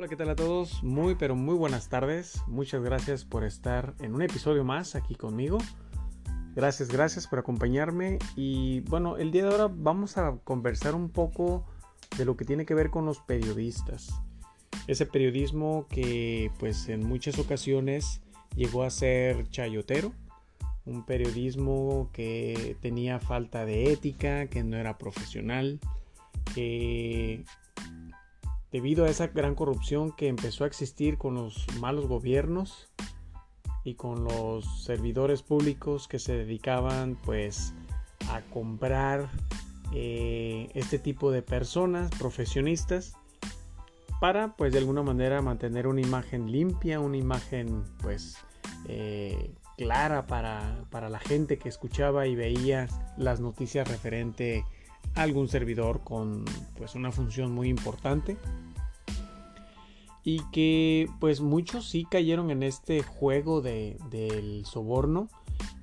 Hola, ¿qué tal a todos? Muy, pero muy buenas tardes. Muchas gracias por estar en un episodio más aquí conmigo. Gracias, gracias por acompañarme. Y bueno, el día de ahora vamos a conversar un poco de lo que tiene que ver con los periodistas. Ese periodismo que pues en muchas ocasiones llegó a ser chayotero. Un periodismo que tenía falta de ética, que no era profesional, que debido a esa gran corrupción que empezó a existir con los malos gobiernos y con los servidores públicos que se dedicaban pues a comprar eh, este tipo de personas profesionistas para pues de alguna manera mantener una imagen limpia, una imagen pues eh, clara para, para la gente que escuchaba y veía las noticias referente a algún servidor con pues una función muy importante. Y que pues muchos sí cayeron en este juego de, del soborno.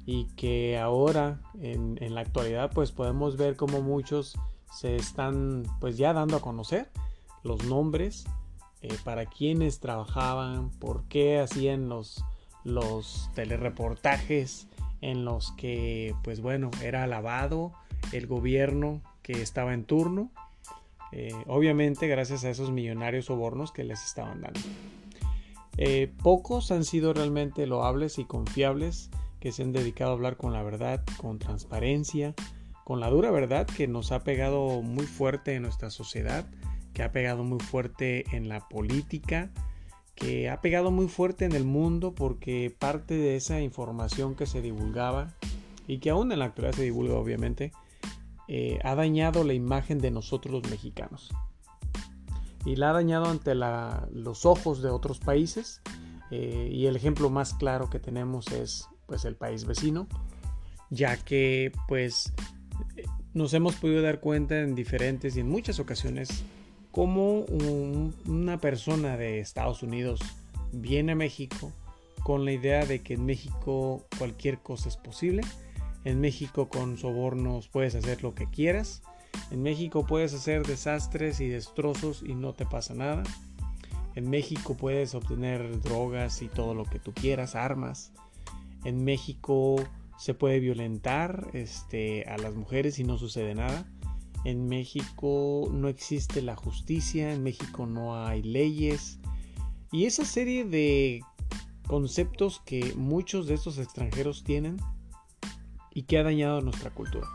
Y que ahora en, en, la actualidad pues podemos ver como muchos se están pues ya dando a conocer los nombres eh, para quienes trabajaban, por qué hacían los, los telereportajes en los que pues bueno era alabado el gobierno que estaba en turno eh, obviamente gracias a esos millonarios sobornos que les estaban dando. Eh, pocos han sido realmente loables y confiables que se han dedicado a hablar con la verdad, con transparencia, con la dura verdad que nos ha pegado muy fuerte en nuestra sociedad, que ha pegado muy fuerte en la política, que ha pegado muy fuerte en el mundo porque parte de esa información que se divulgaba y que aún en la actualidad se divulga obviamente, eh, ha dañado la imagen de nosotros los mexicanos. Y la ha dañado ante los ojos de otros países. Eh, y el ejemplo más claro que tenemos es pues el país vecino, ya que pues nos hemos podido dar cuenta en diferentes y en muchas ocasiones cómo una persona de Estados Unidos viene a México con la idea de que en México cualquier cosa es posible en México con sobornos puedes hacer lo que quieras. En México puedes hacer desastres y destrozos y no te pasa nada. En México puedes obtener drogas y todo lo que tú quieras, armas. En México se puede violentar este, a las mujeres y no sucede nada. En México no existe la justicia, en México no hay leyes. Y esa serie de conceptos que muchos de estos extranjeros tienen y que ha dañado nuestra cultura.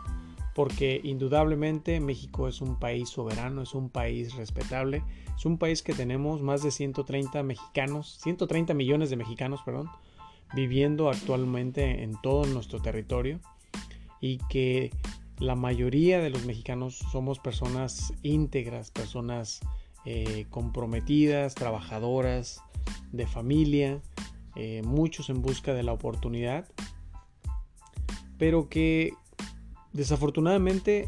Porque indudablemente México es un país soberano, es un país respetable, es un país que tenemos más de 130 mexicanos, 130 millones de mexicanos, perdón, viviendo actualmente en todo nuestro territorio y que la mayoría de los mexicanos somos personas íntegras, personas eh, comprometidas, trabajadoras, de familia, eh, muchos en busca de la oportunidad pero que desafortunadamente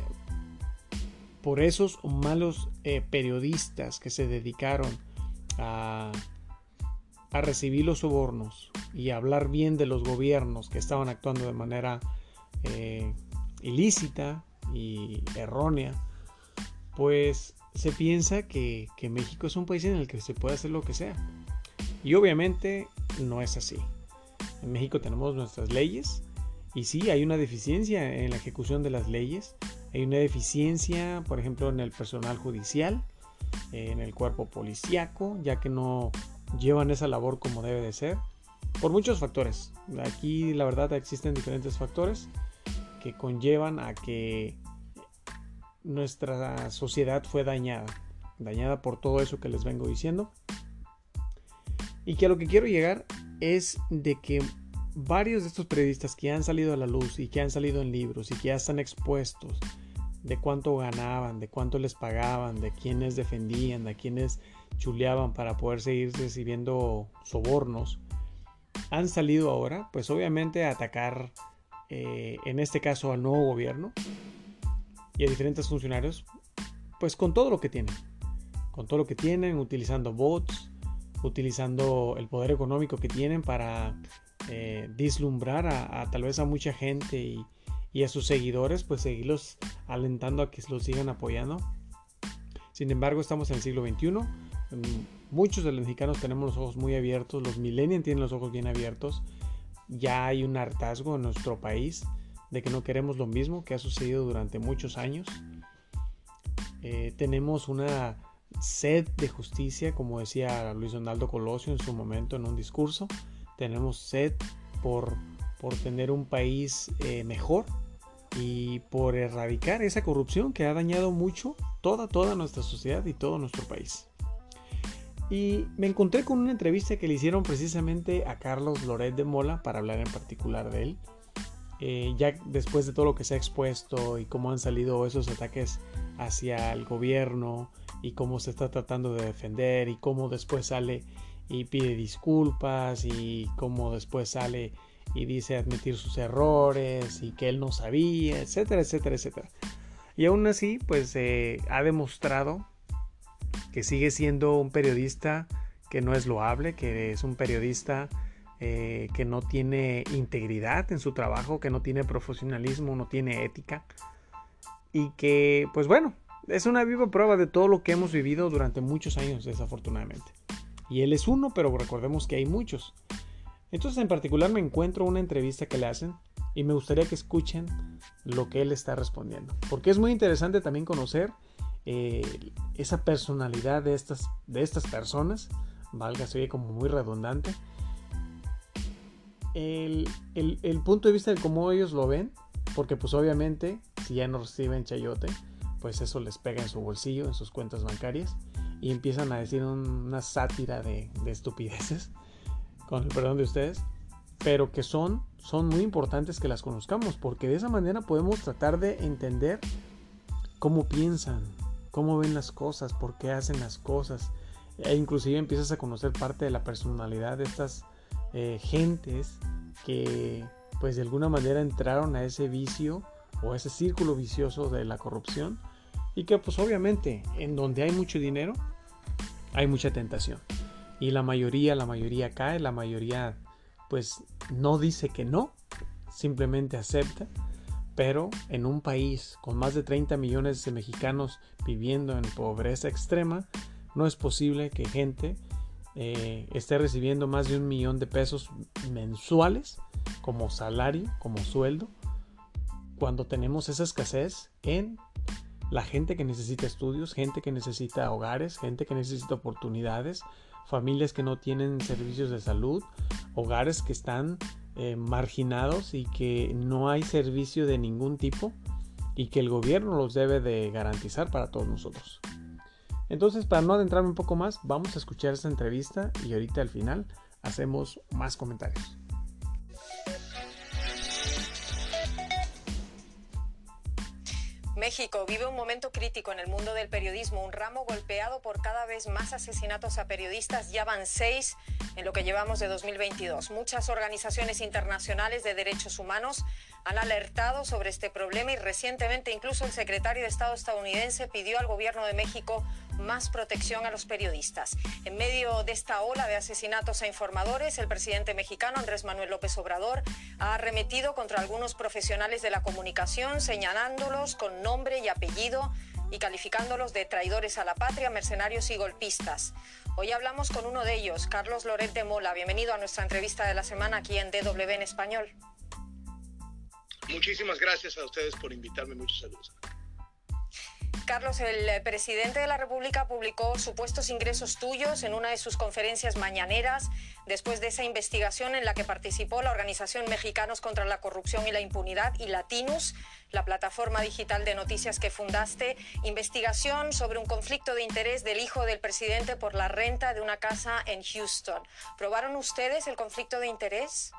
por esos malos eh, periodistas que se dedicaron a, recibir los sobornos y a hablar bien de los gobiernos que estaban actuando de manera eh, ilícita y errónea, pues se piensa que, que México es un país en el que se puede hacer lo que sea. Y obviamente no es así. En México tenemos nuestras leyes, y sí, hay una deficiencia en la ejecución de las leyes, hay una deficiencia, por ejemplo, en el personal judicial, en el cuerpo policíaco, ya que no llevan esa labor como debe de ser, por muchos factores. Aquí la verdad existen diferentes factores que conllevan a que nuestra sociedad fue dañada, dañada por todo eso que les vengo diciendo. Y que a lo que quiero llegar es de que varios de estos periodistas que han salido a la luz y que han salido en libros y que ya están expuestos de cuánto ganaban, de cuánto les pagaban, de quiénes defendían, de quiénes chuleaban para poder seguir recibiendo sobornos, han salido ahora, pues obviamente a atacar, eh, en este caso al nuevo gobierno y a diferentes funcionarios, pues con todo lo que tienen, con todo lo que tienen, utilizando bots, utilizando el poder económico que tienen para eh, dislumbrar a, tal vez a mucha gente y, a sus seguidores, pues seguirlos alentando a que los sigan apoyando. Sin embargo, estamos en el siglo XXI. Mm, muchos de los mexicanos tenemos los ojos muy abiertos, los millennials tienen los ojos bien abiertos. Ya hay un hartazgo en nuestro país de que no queremos lo mismo que ha sucedido durante muchos años. Eh, tenemos una sed de justicia, como decía Luis Donaldo Colosio en su momento en un discurso. Tenemos sed por, por tener un país eh, mejor y por erradicar esa corrupción que ha dañado mucho toda, toda nuestra sociedad y todo nuestro país. Y me encontré con una entrevista que le hicieron precisamente a Carlos Loret de Mola para hablar en particular de él. Eh, ya después de todo lo que se ha expuesto y cómo han salido esos ataques hacia el gobierno y cómo se está tratando de defender y cómo después sale y pide disculpas y cómo después sale y dice admitir sus errores y que él no sabía, etcétera, etcétera, etcétera. Y aún así, pues eh, ha demostrado que sigue siendo un periodista que no es loable, que es un periodista eh, que no tiene integridad en su trabajo, que no tiene profesionalismo, no tiene ética y que, pues bueno, es una viva prueba de todo lo que hemos vivido durante muchos años, desafortunadamente. Y él es uno, pero recordemos que hay muchos. Entonces en particular me encuentro una entrevista que le hacen y me gustaría que escuchen lo que él está respondiendo. Porque es muy interesante también conocer eh, esa personalidad de estas, de estas personas. Valga, se como muy redundante. El, el, punto de vista de cómo ellos lo ven. Porque pues obviamente si ya no reciben chayote, pues eso les pega en su bolsillo, en sus cuentas bancarias. Y empiezan a decir una sátira de, de estupideces con el perdón de ustedes, pero que son, son muy importantes que las conozcamos, porque de esa manera podemos tratar de entender cómo piensan, cómo ven las cosas, por qué hacen las cosas, e inclusive empiezas a conocer parte de la personalidad de estas eh, gentes que pues de alguna manera entraron a ese vicio o a ese círculo vicioso de la corrupción y que pues obviamente en donde hay mucho dinero hay mucha tentación. Y la mayoría, la mayoría cae, la mayoría pues no dice que no, simplemente acepta. Pero en un país con más de 30 millones de mexicanos viviendo en pobreza extrema, no es posible que gente eh, esté recibiendo más de un millón de pesos mensuales como salario, como sueldo, cuando tenemos esa escasez en la gente que necesita estudios, gente que necesita hogares, gente que necesita oportunidades, familias que no tienen servicios de salud, hogares que están eh, marginados y que no hay servicio de ningún tipo y que el gobierno los debe de garantizar para todos nosotros. Entonces, para no adentrarme un poco más, vamos a escuchar esta entrevista y ahorita al final hacemos más comentarios. México vive un momento crítico en el mundo del periodismo, un ramo golpeado por cada vez más asesinatos a periodistas, ya van seis en lo que llevamos de 2022. Muchas organizaciones internacionales de derechos humanos han alertado sobre este problema y recientemente incluso el secretario de Estado estadounidense pidió al gobierno de México más protección a los periodistas. En medio de esta ola de asesinatos a informadores, el presidente mexicano Andrés Manuel López Obrador ha arremetido contra algunos profesionales de la comunicación, señalándolos con nombre y apellido y calificándolos de traidores a la patria, mercenarios y golpistas. Hoy hablamos con uno de ellos, Carlos Loret de Mola. Bienvenido a nuestra entrevista de la semana aquí en DW en español. Muchísimas gracias a ustedes por invitarme. Muchos saludos. Carlos, el presidente de la República publicó supuestos ingresos tuyos en una de sus conferencias mañaneras después de esa investigación en la que participó la Organización Mexicanos contra la Corrupción y la Impunidad y Latinus, la plataforma digital de noticias que fundaste, investigación sobre un conflicto de interés del hijo del presidente por la renta de una casa en Houston. ¿Probaron ustedes el conflicto de interés?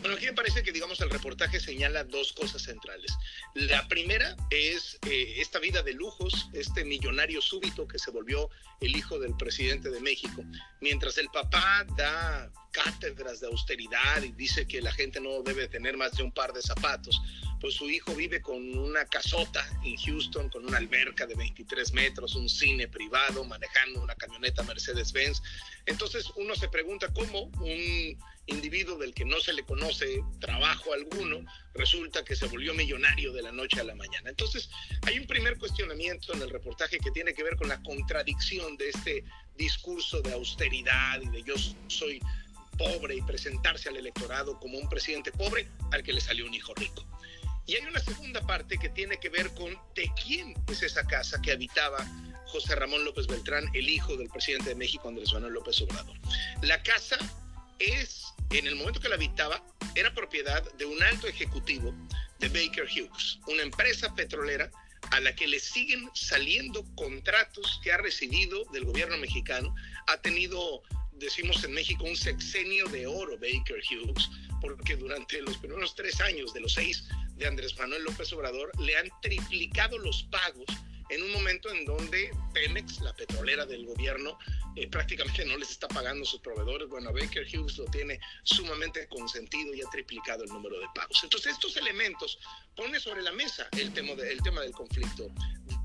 Bueno, aquí me parece que, digamos, el reportaje señala dos cosas centrales. La primera es eh, esta vida de lujos, este millonario súbito que se volvió el hijo del presidente de México. Mientras el papá da cátedras de austeridad y dice que la gente no debe tener más de un par de zapatos, pues su hijo vive con una casota en Houston, con una alberca de 23 metros, un cine privado, manejando una camioneta Mercedes-Benz. Entonces uno se pregunta cómo un individuo del que no se le conoce trabajo alguno, resulta que se volvió millonario de la noche a la mañana. Entonces, hay un primer cuestionamiento en el reportaje que tiene que ver con la contradicción de este discurso de austeridad y de yo soy pobre y presentarse al electorado como un presidente pobre al que le salió un hijo rico. Y hay una segunda parte que tiene que ver con de quién es esa casa que habitaba José Ramón López Beltrán, el hijo del presidente de México, Andrés Manuel López Obrador. La casa es, en el momento que la habitaba, era propiedad de un alto ejecutivo de Baker Hughes, una empresa petrolera a la que le siguen saliendo contratos que ha recibido del gobierno mexicano. Ha tenido, decimos en México, un sexenio de oro Baker Hughes, porque durante los primeros tres años de los seis de Andrés Manuel López Obrador le han triplicado los pagos en un momento en donde Pemex, la petrolera del gobierno, eh, prácticamente no les está pagando sus proveedores. Bueno, Baker Hughes lo tiene sumamente consentido y ha triplicado el número de pagos. Entonces, estos elementos ponen sobre la mesa el tema, de, el tema del conflicto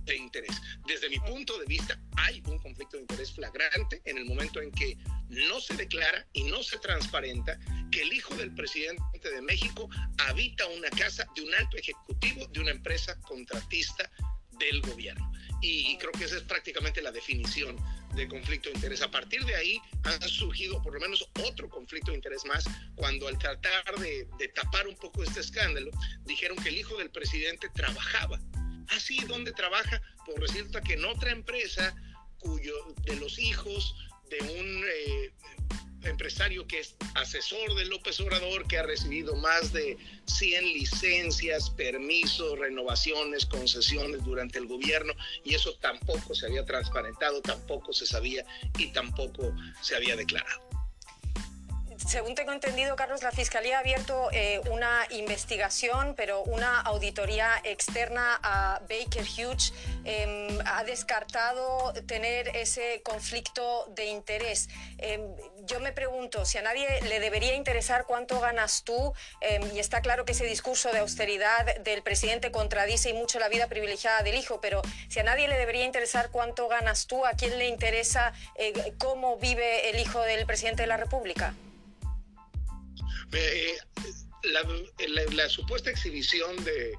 de interés. Desde mi punto de vista, hay un conflicto de interés flagrante en el momento en que no se declara y no se transparenta que el hijo del presidente de México habita una casa de un alto ejecutivo de una empresa contratista del gobierno. Y, creo que esa es prácticamente la definición de conflicto de interés. A partir de ahí han surgido por lo menos otro conflicto de interés más cuando al tratar de, de tapar un poco este escándalo dijeron que el hijo del presidente trabajaba. Así, ¿dónde trabaja? Pues resulta que en otra empresa cuyo de los hijos de un eh, empresario que es asesor de López Obrador, que ha recibido más de 100 licencias, permisos, renovaciones, concesiones durante el gobierno, y eso tampoco se había transparentado, tampoco se sabía y tampoco se había declarado según tengo entendido, Carlos, la Fiscalía ha abierto eh, una investigación, pero una auditoría externa a Baker Hughes em, ha descartado tener ese conflicto de interés. Em, yo me pregunto si a nadie le debería interesar cuánto ganas tú, em, y está claro que ese discurso de austeridad del presidente contradice y mucho la vida privilegiada del hijo, pero si a nadie le debería interesar cuánto ganas tú, ¿a quién le interesa eh, cómo vive el hijo del presidente de la República? Eh, la, supuesta exhibición de,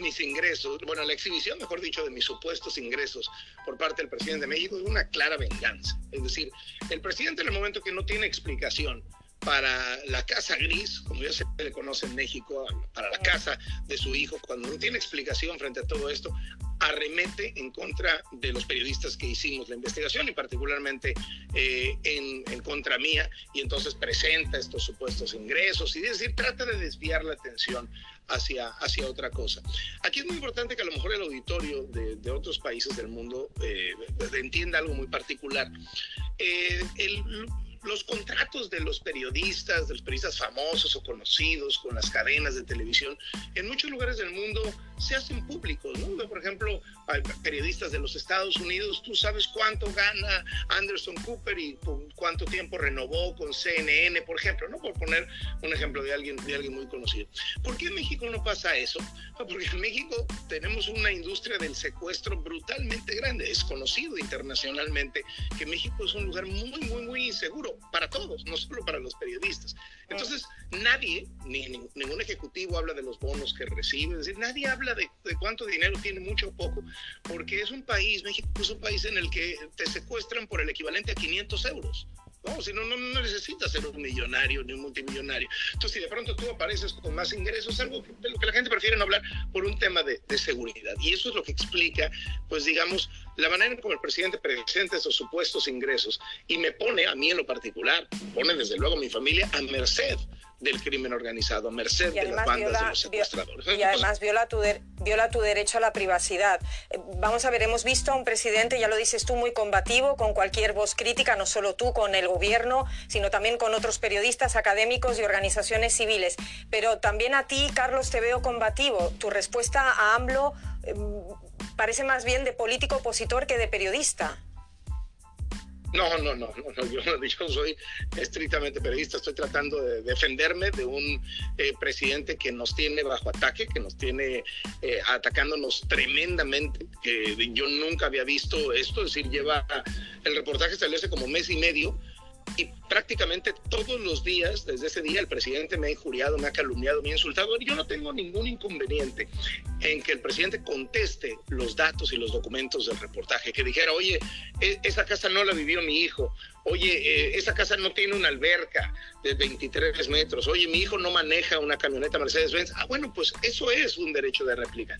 mis ingresos, bueno, la exhibición, mejor dicho, de mis supuestos ingresos por parte del presidente de México es una clara venganza. Es decir, el presidente en el momento que no tiene explicación para la casa gris, como ya se le conoce en México, para la casa de su hijo, cuando no tiene explicación frente a todo esto, arremete en contra de los periodistas que hicimos la investigación y particularmente eh, en, contra mía y entonces presenta estos supuestos ingresos y es decir, trata de desviar la atención hacia, hacia otra cosa. Aquí es muy importante que a lo mejor el auditorio de, de otros países del mundo eh, entienda algo muy particular. Eh, el, los contratos de los periodistas, de los periodistas famosos o conocidos con las cadenas de televisión, en muchos lugares del mundo se hacen públicos. Por ejemplo, hay periodistas de los Estados Unidos, tú sabes cuánto gana Anderson Cooper y cuánto tiempo renovó con CNN, por ejemplo, ¿no? Por poner un ejemplo de alguien, de alguien muy conocido. ¿Por qué en México no pasa eso? Porque en México tenemos una industria del secuestro brutalmente grande. Es conocido internacionalmente que México es un lugar muy, muy, muy inseguro para todos, no solo para los periodistas. Entonces, nadie, ni, ningún ejecutivo habla de los bonos que recibe, es decir, nadie habla de, de, cuánto dinero tiene, mucho o poco, porque es un país, México es un país en el que te secuestran por el equivalente a 500 euros. No, si no, no, necesitas ser un millonario ni un multimillonario. Entonces, si de pronto tú apareces con más ingresos, es algo de lo que la gente prefiere no hablar por un tema de, de, seguridad. Y eso es lo que explica, pues digamos, la manera como el presidente presenta esos supuestos ingresos y me pone, a mí en lo particular, pone desde luego a mi familia a merced del crimen organizado, merced de las bandas de los secuestradores. Y además viola tu, viola tu derecho a la privacidad. Eh, vamos a ver, hemos visto a un presidente, ya lo dices tú, muy combativo con cualquier voz crítica, no solo tú con el gobierno, sino también con otros periodistas, académicos y organizaciones civiles. Pero también a ti, Carlos, te veo combativo. Tu respuesta a AMLO em, parece más bien de político opositor que de periodista. No, no, no, no, yo, yo, soy estrictamente periodista, estoy tratando de defenderme de un eh, presidente que nos tiene bajo ataque, que nos tiene eh, atacándonos tremendamente, que yo nunca había visto esto, es decir, lleva, el reportaje hace como mes y medio, y prácticamente todos los días, desde ese día, el presidente me ha injuriado, me ha calumniado, me ha insultado. Yo no tengo ningún inconveniente en que el presidente conteste los datos y los documentos del reportaje, que dijera, oye, e, esa casa no la vivió mi hijo, oye, eh, esa casa no tiene una alberca de 23 metros, oye, mi hijo no maneja una camioneta Mercedes-Benz. Ah, bueno, pues eso es un derecho de réplica.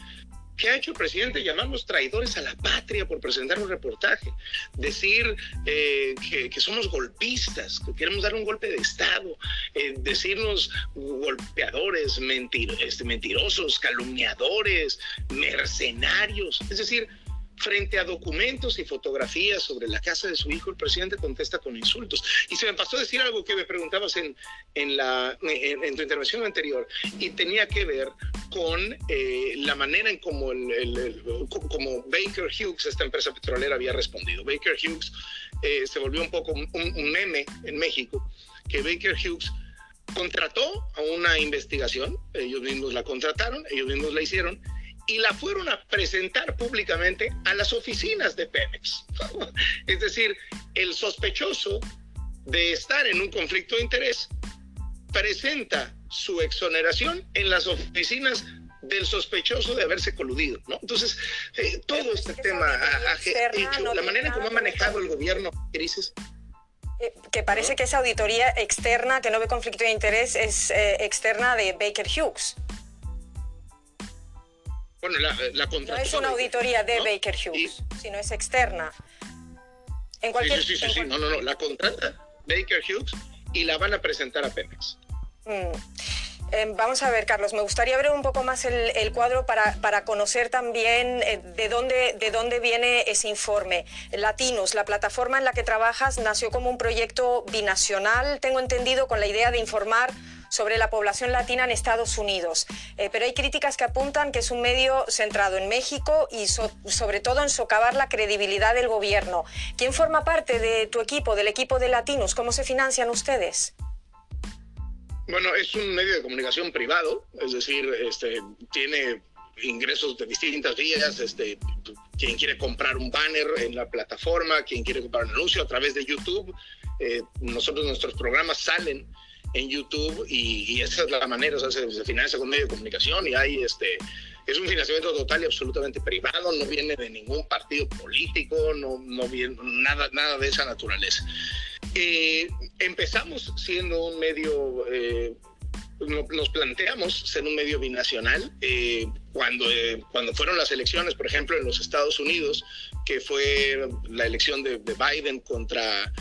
¿Qué ha hecho el presidente? Llamarnos traidores a la patria por presentar un reportaje, decir eh, que, somos golpistas, que queremos dar un golpe de Estado, eh, decirnos golpeadores, este, mentirosos, calumniadores, mercenarios. Es decir, frente a documentos y fotografías sobre la casa de su hijo, el presidente contesta con insultos. Y se me pasó decir algo que me preguntabas en, en, la, en, tu intervención anterior, y tenía que ver con eh, la manera en cómo el, como Baker Hughes, esta empresa petrolera, había respondido. Baker Hughes eh, se volvió un poco un, un meme en México, que Baker Hughes contrató a una investigación, ellos mismos la contrataron, ellos mismos la hicieron, y la fueron a presentar públicamente a las oficinas de Pemex. es decir, el sospechoso de estar en un conflicto de interés presenta su exoneración en las oficinas del sospechoso de haberse coludido, ¿no? Entonces, eh, todo este tema ha, hecho, la manera en cómo ha manejado el gobierno crisis. Eh, que parece que esa auditoría externa que no ve conflicto de interés es eh, externa de Baker Hughes. Bueno, la, la No es una auditoría de Baker Hughes, sino es externa. En cualquier, sí, sí, sí, sí, no, no, no, la contrata Baker Hughes y la van a presentar a Pemex. Mm. Em, vamos a ver, Carlos, me gustaría ver un poco más el, cuadro para, para, conocer también eh, de, dónde, de dónde viene ese informe. Latinos, la plataforma en la que trabajas, nació como un proyecto binacional, tengo entendido, con la idea de informar sobre la población latina en Estados Unidos. Eh, pero hay críticas que apuntan que es un medio centrado en México y sobre todo en socavar la credibilidad del gobierno. ¿Quién forma parte de tu equipo, del equipo de Latinos? ¿Cómo se financian ustedes? Bueno, es un medio de comunicación privado, es decir, este, tiene ingresos de distintas vías, este, quien quiere comprar un banner en la plataforma, quien quiere comprar un anuncio a través de YouTube. Eh, nosotros, nuestros programas salen en YouTube y, esa es la manera, o sea, se, financia con medio de comunicación y hay este, es un financiamiento total y absolutamente privado, no viene de ningún partido político, no, no viene nada, nada de esa naturaleza. Eh, empezamos siendo un medio, eh, nos planteamos ser un medio binacional eh, cuando, cuando fueron las elecciones, por ejemplo, en los Estados Unidos, que fue la elección de, de Biden contra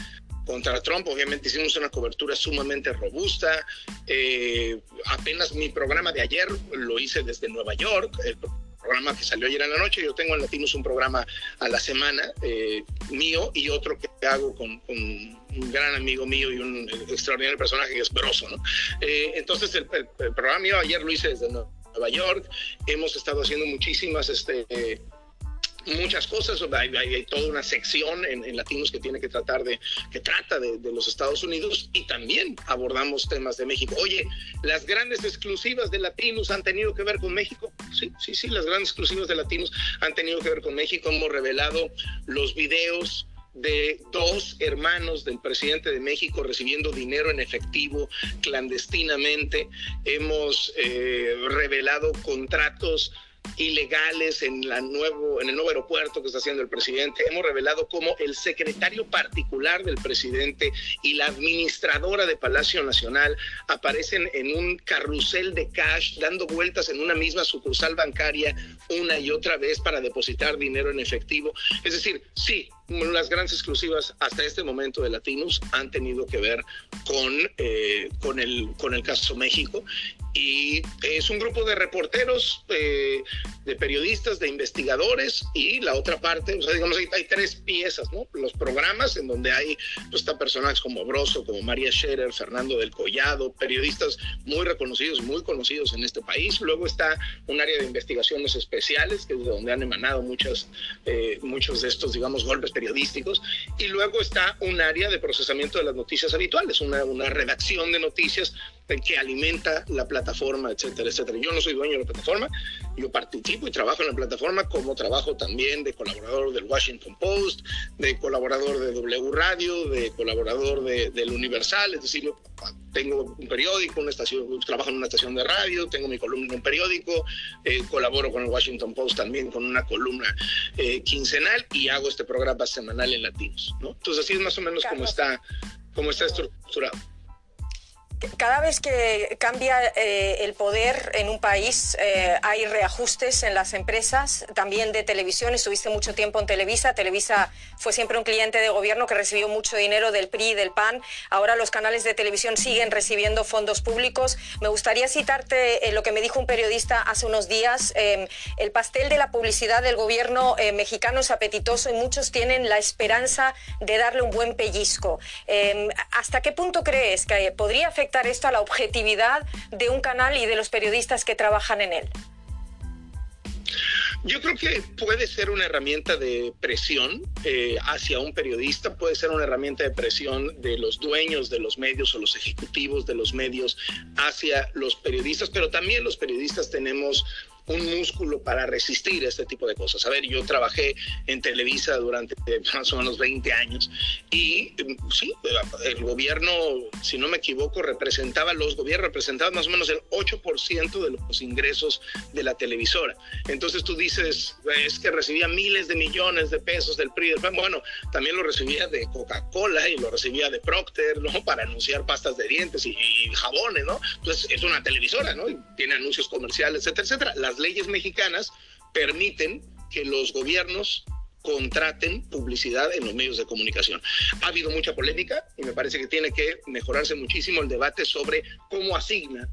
contra Trump. Obviamente hicimos una cobertura sumamente robusta. Eh, apenas mi programa de ayer lo hice desde Nueva York, el programa que salió ayer en la noche. Yo tengo en Latinos un programa a la semana eh, mío y otro que hago con, un gran amigo mío y un extraordinario personaje que es Broso. Eh, entonces el, el, programa mío ayer lo hice desde Nueva York. Hemos estado haciendo muchísimas... Este, muchas cosas, hay, toda una sección en, Latinos que tiene que tratar de, que trata de, los Estados Unidos y también abordamos temas de México. Oye, las grandes exclusivas de Latinos han tenido que ver con México. Sí, sí, sí, las grandes exclusivas de Latinos han tenido que ver con México. Hemos revelado los videos de dos hermanos del presidente de México recibiendo dinero en efectivo clandestinamente. Hemos eh, revelado contratos ilegales en, la en el nuevo aeropuerto que está haciendo el presidente. Hemos revelado cómo el secretario particular del presidente y la administradora de Palacio Nacional aparecen en un carrusel de cash dando vueltas en una misma sucursal bancaria una y otra vez para depositar dinero en efectivo. Es decir, sí, las grandes exclusivas hasta este momento de Latinos han tenido que ver con, eh, con, el, con el caso México y es un grupo de reporteros eh, de periodistas, de investigadores y la otra parte, o sea, digamos, hay, hay tres piezas, ¿no? Los programas en donde hay, pues, está personajes como Broso, como María Scherer, Fernando del Collado, periodistas muy reconocidos, muy conocidos en este país. Luego está un área de investigaciones especiales, que es de donde han emanado muchas, eh, muchos de estos, digamos, golpes periodísticos. Y luego está un área de procesamiento de las noticias habituales, una, una redacción de noticias que alimenta la plataforma, etcétera, etcétera. Yo no soy dueño de la plataforma, yo participo y trabajo en la plataforma como trabajo también de colaborador del Washington Post, de colaborador de W Radio, de colaborador de, del Universal, es decir, yo tengo un periódico, una estación, trabajo en una estación de radio, tengo mi columna en un periódico, eh, colaboro con el Washington Post también con una columna eh, quincenal y hago este programa semanal en latinos, ¿no? Entonces así es más o menos como está, como está estructurado cada vez que cambia eh, el poder en un país eh, hay reajustes en las empresas, también de televisión. Estuviste mucho tiempo en Televisa. Televisa fue siempre un cliente de gobierno que recibió mucho dinero del PRI y del PAN. Ahora los canales de televisión siguen recibiendo fondos públicos. Me gustaría citarte eh, lo que me dijo un periodista hace unos días. Em, el pastel de la publicidad del gobierno mexicano es apetitoso y muchos tienen la esperanza de darle un buen pellizco. Em, ¿Hasta qué punto crees que podría afectar esto a la objetividad de un canal y de los periodistas que trabajan en él? Yo creo que puede ser una herramienta de presión eh, hacia un periodista, puede ser una herramienta de presión de los dueños de los medios o los ejecutivos de los medios hacia los periodistas, pero también los periodistas tenemos un músculo para resistir este tipo de cosas. A ver, yo trabajé en Televisa durante más o menos 20 años y mm, sí, el gobierno, si no me equivoco, representaba, los gobiernos representaban más o menos el 8% de los ingresos de la televisora. Entonces tú dices, es que recibía miles de millones de pesos del PRI, bueno, también lo recibía de Coca-Cola y lo recibía de Procter, ¿no? Para anunciar pastas de dientes y, jabones, ¿no? Entonces es una televisora, ¿no? Y tiene anuncios comerciales, etcétera, etcétera. Las leyes mexicanas permiten que los gobiernos contraten publicidad en los medios de comunicación. Ha habido mucha polémica y me parece que tiene que mejorarse muchísimo el debate sobre cómo asigna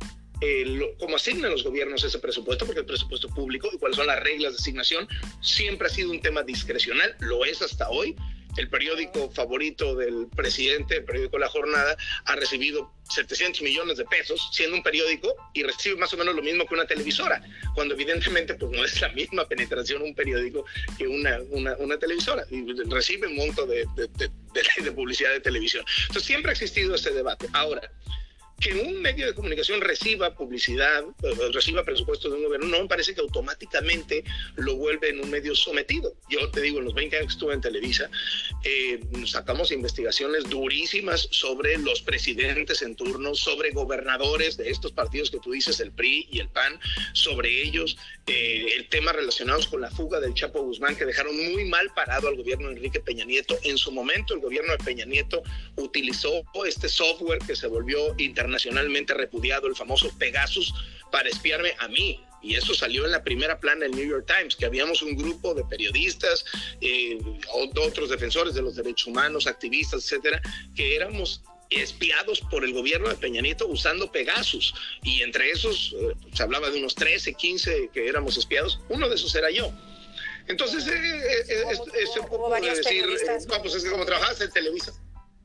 cómo asignan los gobiernos ese presupuesto, porque el presupuesto público y cuáles son las reglas de asignación, siempre ha sido un tema discrecional, lo es hasta hoy, el periódico favorito del presidente, el periódico La Jornada, ha recibido 700 millones de pesos siendo un periódico y recibe más o menos lo mismo que una televisora, cuando evidentemente pues no es la misma penetración un periódico que una, una, televisora y recibe un monto de, de, de, de publicidad de televisión. Entonces siempre ha existido ese debate. Ahora, que un medio de comunicación reciba publicidad, eh, reciba presupuesto de un gobierno, no me parece que automáticamente lo vuelve en un medio sometido. Yo te digo, en los 20 años que estuve en Televisa, eh, sacamos investigaciones durísimas sobre los presidentes en turno, sobre gobernadores de estos partidos que tú dices, el PRI y el PAN, sobre ellos, eh, el tema relacionados con la fuga del Chapo Guzmán, que dejaron muy mal parado al gobierno de Enrique Peña Nieto. En su momento, el gobierno de Peña Nieto utilizó este software que se volvió internacional internacionalmente repudiado, el famoso Pegasus, para espiarme a mí. Y eso salió en la primera plana del New York Times, que habíamos un grupo de periodistas, eh, otros defensores de los derechos humanos, activistas, etcétera, que éramos espiados por el gobierno de Peña Nieto usando Pegasus. Y entre esos eh, se hablaba de unos 13, 15 que éramos espiados. Uno de esos era yo. Entonces, eh, eh, eh, decir, vamos, es como trabajaste en Televisa.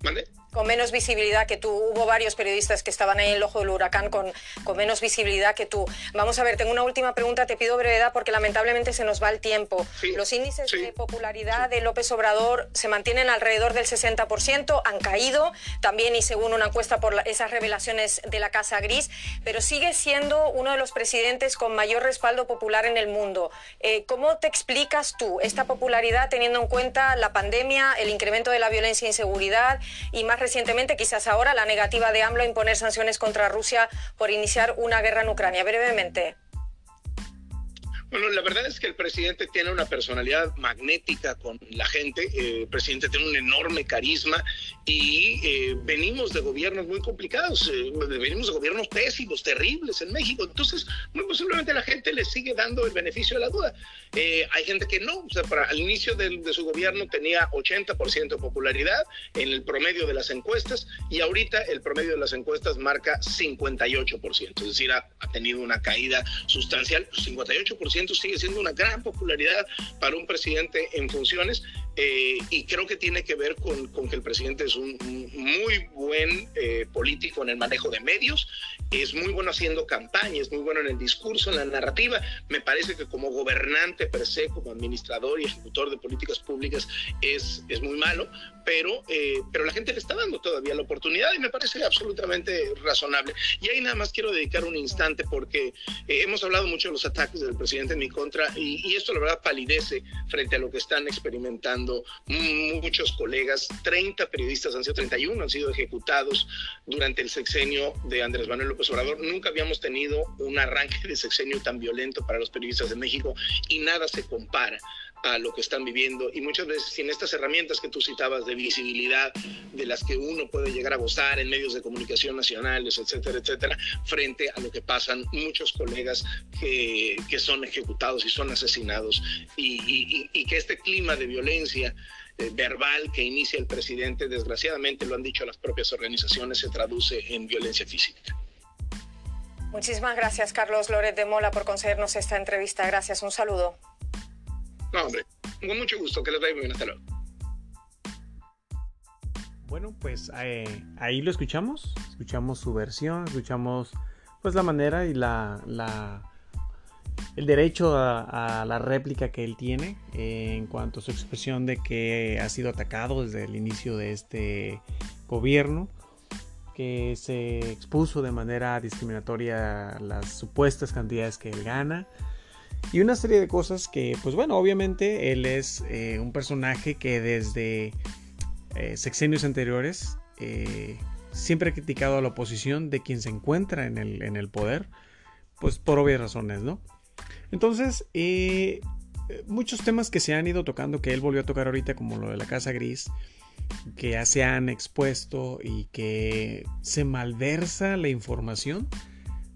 ¿Mande? Con menos visibilidad que tú. Hubo varios periodistas que estaban ahí en el ojo del huracán con, con menos visibilidad que tú. Vamos a ver, tengo una última pregunta, te pido brevedad porque lamentablemente se nos va el tiempo. Los índices de popularidad de López Obrador se mantienen alrededor del 60%, han caído también y según una encuesta por esas revelaciones de la Casa Gris, pero sigue siendo uno de los presidentes con mayor respaldo popular en el mundo. Eh, ¿Cómo te explicas tú esta popularidad teniendo en cuenta la pandemia, el incremento de la violencia e inseguridad y más recientemente, quizás ahora, la negativa de AMLO a imponer sanciones contra Rusia por iniciar una guerra en Ucrania. Brevemente. Bueno, la verdad es que el presidente tiene una personalidad magnética con la gente, eh, el presidente tiene un enorme carisma y eh, venimos de gobiernos muy complicados, eh, venimos de gobiernos pésimos, terribles en México, entonces muy posiblemente la gente le sigue dando el beneficio de la duda. hay gente que no, o sea, para, al inicio de, su gobierno tenía 80% de popularidad en el promedio de las encuestas y ahorita el promedio de las encuestas marca 58%, es decir, ha, ha tenido una caída sustancial, 58% 4% sigue siendo una gran popularidad para un presidente en funciones eh, y creo que tiene que ver con, con, que el presidente es un muy buen eh, político en el manejo de medios, es muy bueno haciendo campaña, es muy bueno en el discurso, en la narrativa. Me parece que como gobernante per se, como administrador y ejecutor de políticas públicas, es, es muy malo, pero, eh, pero la gente le está dando todavía la oportunidad y me parece absolutamente razonable. Y ahí nada más quiero dedicar un instante porque eh, hemos hablado mucho de los ataques del presidente en mi contra y, y, esto la verdad palidece frente a lo que están experimentando muchos colegas. 30 periodistas han sido 31, han sido ejecutados durante el sexenio de Andrés Manuel López Obrador. Nunca habíamos tenido un arranque de sexenio tan violento para los periodistas de México y nada se compara a lo que están viviendo y muchas veces sin estas herramientas que tú citabas de visibilidad de las que uno puede llegar a gozar en medios de comunicación nacionales, etcétera, etcétera, frente a lo que pasan muchos colegas que, que son ejecutados y son asesinados y, y, y que este clima de violencia eh, verbal que inicia el presidente, desgraciadamente lo han dicho las propias organizaciones, se traduce en violencia física. Muchísimas gracias, Carlos Loret de Mola, por concedernos esta entrevista. Gracias, un saludo. No, hombre, con mucho gusto, que les vaya muy bien, hasta luego. Bueno, pues eh, ahí lo escuchamos, escuchamos su versión, escuchamos pues la manera y la, el derecho a, a, la réplica que él tiene eh, en cuanto a su expresión de que ha sido atacado desde el inicio de este gobierno, que se expuso de manera discriminatoria las supuestas cantidades que él gana y una serie de cosas que, pues bueno, obviamente él es eh, un personaje que desde eh, sexenios anteriores eh, siempre ha criticado a la oposición de quien se encuentra en el, en el poder, pues por obvias razones, ¿no? Entonces, muchos temas que se han ido tocando, que él volvió a tocar ahorita, como lo de la Casa Gris, que ya se han expuesto y que se malversa la información,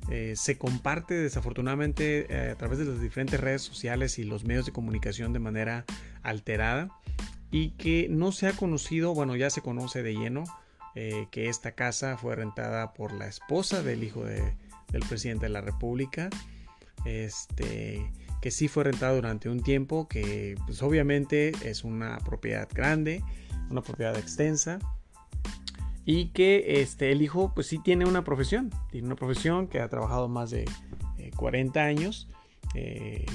eh, se comparte desafortunadamente eh, a través de las diferentes redes sociales y los medios de comunicación de manera alterada y que no se ha conocido, bueno, ya se conoce de lleno eh, que esta casa fue rentada por la esposa del hijo de, del presidente de la República, este, que sí fue rentada durante un tiempo, que pues obviamente es una propiedad grande, una propiedad extensa y que este, el hijo pues sí tiene una profesión, tiene una profesión que ha trabajado más de eh, 40 años, eh,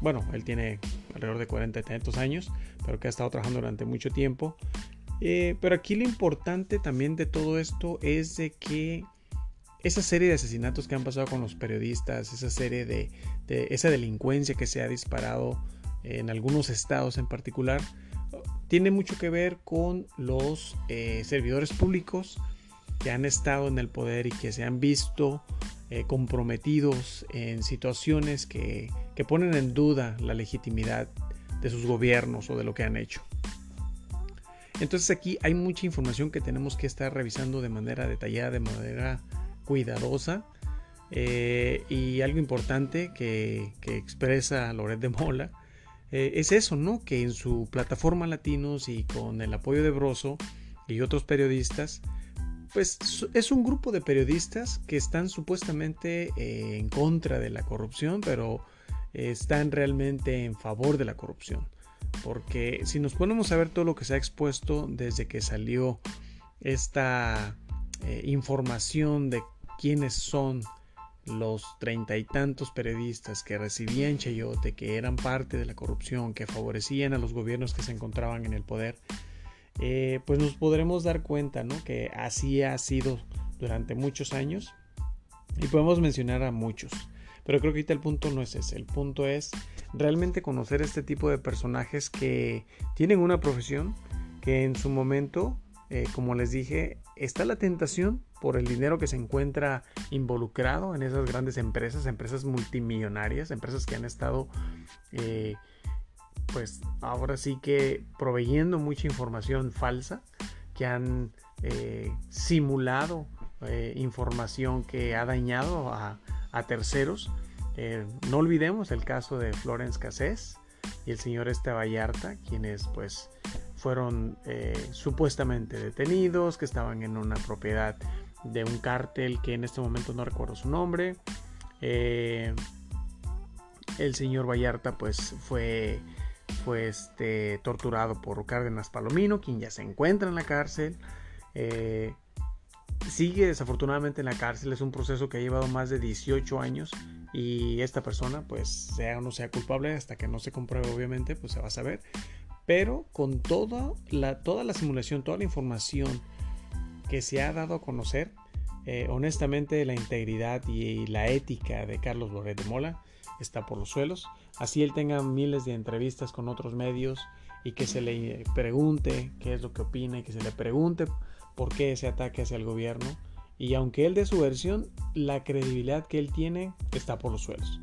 bueno, él tiene alrededor de 40 y tantos años, pero que ha estado trabajando durante mucho tiempo. Eh, pero aquí lo importante también de todo esto es de que esa serie de asesinatos que han pasado con los periodistas, esa serie de, de esa delincuencia que se ha disparado en algunos estados en particular, tiene mucho que ver con los eh, servidores públicos que han estado en el poder y que se han visto eh, comprometidos en situaciones que, que ponen en duda la legitimidad de sus gobiernos o de lo que han hecho. Entonces aquí hay mucha información que tenemos que estar revisando de manera detallada, de manera cuidadosa. Eh, y algo importante que, que expresa Loret de Mola eh, es eso, ¿no? Que en su plataforma Latinos y con el apoyo de Broso y otros periodistas, pues es un grupo de periodistas que están supuestamente eh, en contra de la corrupción, pero están realmente en favor de la corrupción. Porque si nos ponemos a ver todo lo que se ha expuesto desde que salió esta eh, información de quiénes son los treinta y tantos periodistas que recibían chayote, que eran parte de la corrupción, que favorecían a los gobiernos que se encontraban en el poder, eh, pues nos podremos dar cuenta ¿no? que así ha sido durante muchos años y podemos mencionar a muchos. Pero creo que ahorita el punto no es ese, el punto es realmente conocer este tipo de personajes que tienen una profesión, que en su momento, eh, como les dije, está la tentación por el dinero que se encuentra involucrado en esas grandes empresas, empresas multimillonarias, empresas que han estado, eh, pues ahora sí que proveyendo mucha información falsa, que han eh, simulado eh, información que ha dañado a, terceros. no olvidemos el caso de Florence Cassés y el señor Este Vallarta, quienes pues fueron supuestamente detenidos, que estaban en una propiedad de un cártel que en este momento no recuerdo su nombre. Eh, el señor Vallarta pues fue, fue este, torturado por Cárdenas Palomino, quien ya se encuentra en la cárcel. Eh, sigue desafortunadamente en la cárcel, es un proceso que ha llevado más de 18 años y esta persona pues sea o no sea culpable hasta que no se compruebe obviamente pues se va a saber pero con toda la, toda la simulación toda la información que se ha dado a conocer eh, honestamente la integridad y, la ética de Carlos Loret de Mola está por los suelos así él tenga miles de entrevistas con otros medios y que se le pregunte qué es lo que opina y que se le pregunte por qué ese ataque hacia el gobierno. Y aunque él dé su versión, la credibilidad que él tiene está por los suelos.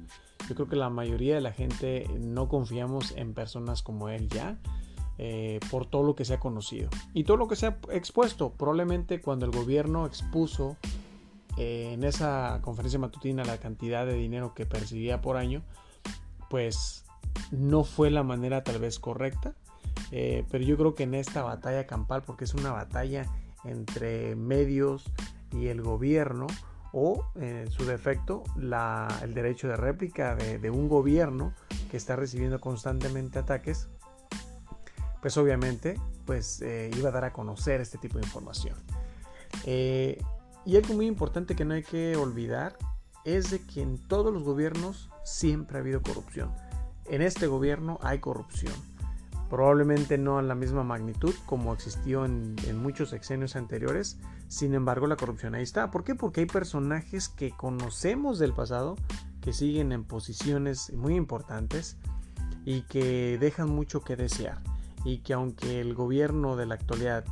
Yo creo que la mayoría de la gente no confiamos en personas como él ya, eh, por todo lo que se ha conocido y todo lo que se ha expuesto. Probablemente cuando el gobierno expuso eh, en esa conferencia matutina la cantidad de dinero que percibía por año, pues no fue la manera tal vez correcta. Eh, pero yo creo que en esta batalla campal, porque es una batalla entre medios y el gobierno o en su defecto el derecho de réplica de, un gobierno que está recibiendo constantemente ataques pues obviamente pues eh, iba a dar a conocer este tipo de información. Eh, y algo muy importante que no hay que olvidar es de que en todos los gobiernos siempre ha habido corrupción. En este gobierno hay corrupción Probablemente no a la misma magnitud como existió en, muchos sexenios anteriores. Sin embargo, la corrupción ahí está. ¿Por qué? Porque hay personajes que conocemos del pasado que siguen en posiciones muy importantes y que dejan mucho que desear. Y que aunque el gobierno de la actualidad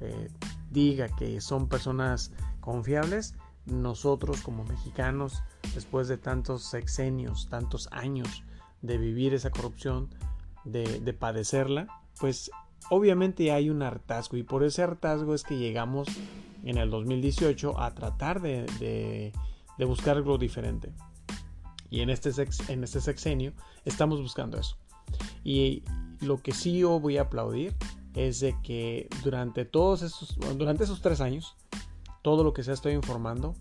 eh, diga que son personas confiables, nosotros como mexicanos, después de tantos sexenios, tantos años de vivir esa corrupción, de, padecerla, pues obviamente hay un hartazgo y por ese hartazgo es que llegamos en el 2018 a tratar de, buscar algo diferente. Y en este, en este sexenio estamos buscando eso. Y lo que sí yo voy a aplaudir es de que durante todos esos, durante esos tres años, todo lo que se ha estado informando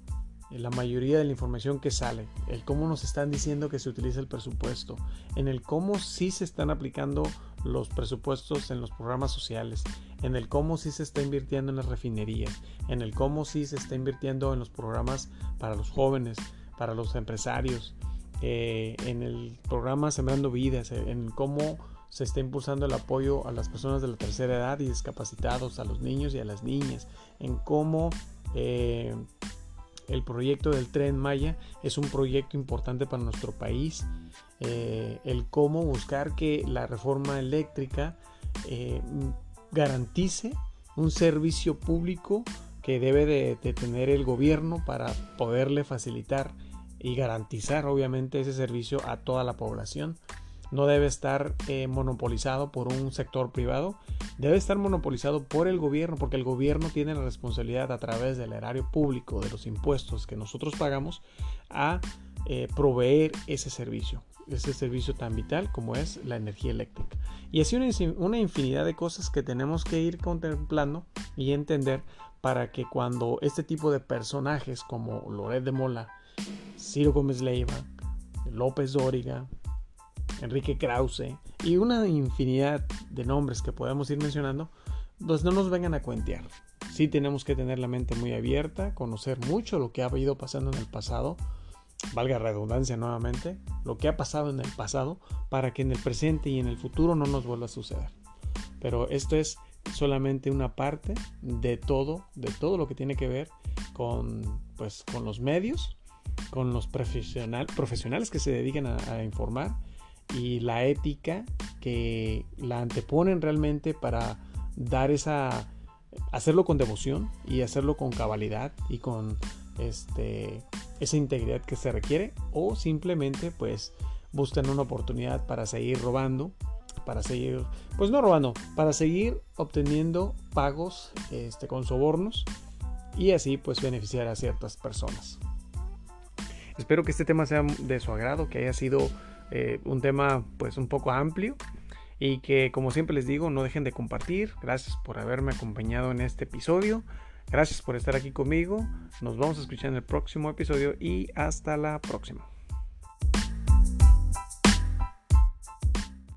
la mayoría de la información que sale, el cómo nos están diciendo que se utiliza el presupuesto, en el cómo sí se están aplicando los presupuestos en los programas sociales, en el cómo sí se está invirtiendo en las refinerías, en el cómo sí se está invirtiendo en los programas para los jóvenes, para los empresarios, eh, en el programa Sembrando Vidas, en cómo se está impulsando el apoyo a las personas de la tercera edad y discapacitados, a los niños y a las niñas, en cómo eh, el proyecto del tren Maya es un proyecto importante para nuestro país. Eh, el cómo buscar que la reforma eléctrica eh, garantice un servicio público que debe de, tener el gobierno para poderle facilitar y garantizar obviamente ese servicio a toda la población no debe estar eh, monopolizado por un sector privado, debe estar monopolizado por el gobierno, porque el gobierno tiene la responsabilidad a través del erario público, de los impuestos que nosotros pagamos, a eh, proveer ese servicio, ese servicio tan vital como es la energía eléctrica. Y así una, una infinidad de cosas que tenemos que ir contemplando y entender para que cuando este tipo de personajes como Loret de Mola, Ciro Gómez Leiva, López Dóriga, Enrique Krause y una infinidad de nombres que podemos ir mencionando, pues no nos vengan a cuentear. Sí tenemos que tener la mente muy abierta, conocer mucho lo que ha ido pasando en el pasado, valga redundancia nuevamente, lo que ha pasado en el pasado para que en el presente y en el futuro no nos vuelva a suceder. Pero esto es solamente una parte de todo, de todo lo que tiene que ver con, pues, con los medios, con los profesional, profesionales que se dedican a informar y la ética que la anteponen realmente para dar esa hacerlo con devoción y hacerlo con cabalidad y con este esa integridad que se requiere o simplemente pues buscan una oportunidad para seguir robando para seguir pues no robando para seguir obteniendo pagos este, con sobornos y así pues beneficiar a ciertas personas. Espero que este tema sea de su agrado que haya sido eh, un tema pues un poco amplio y que como siempre les digo no dejen de compartir. Gracias por haberme acompañado en este episodio. Gracias por estar aquí conmigo. Nos vamos a escuchar en el próximo episodio y hasta la próxima.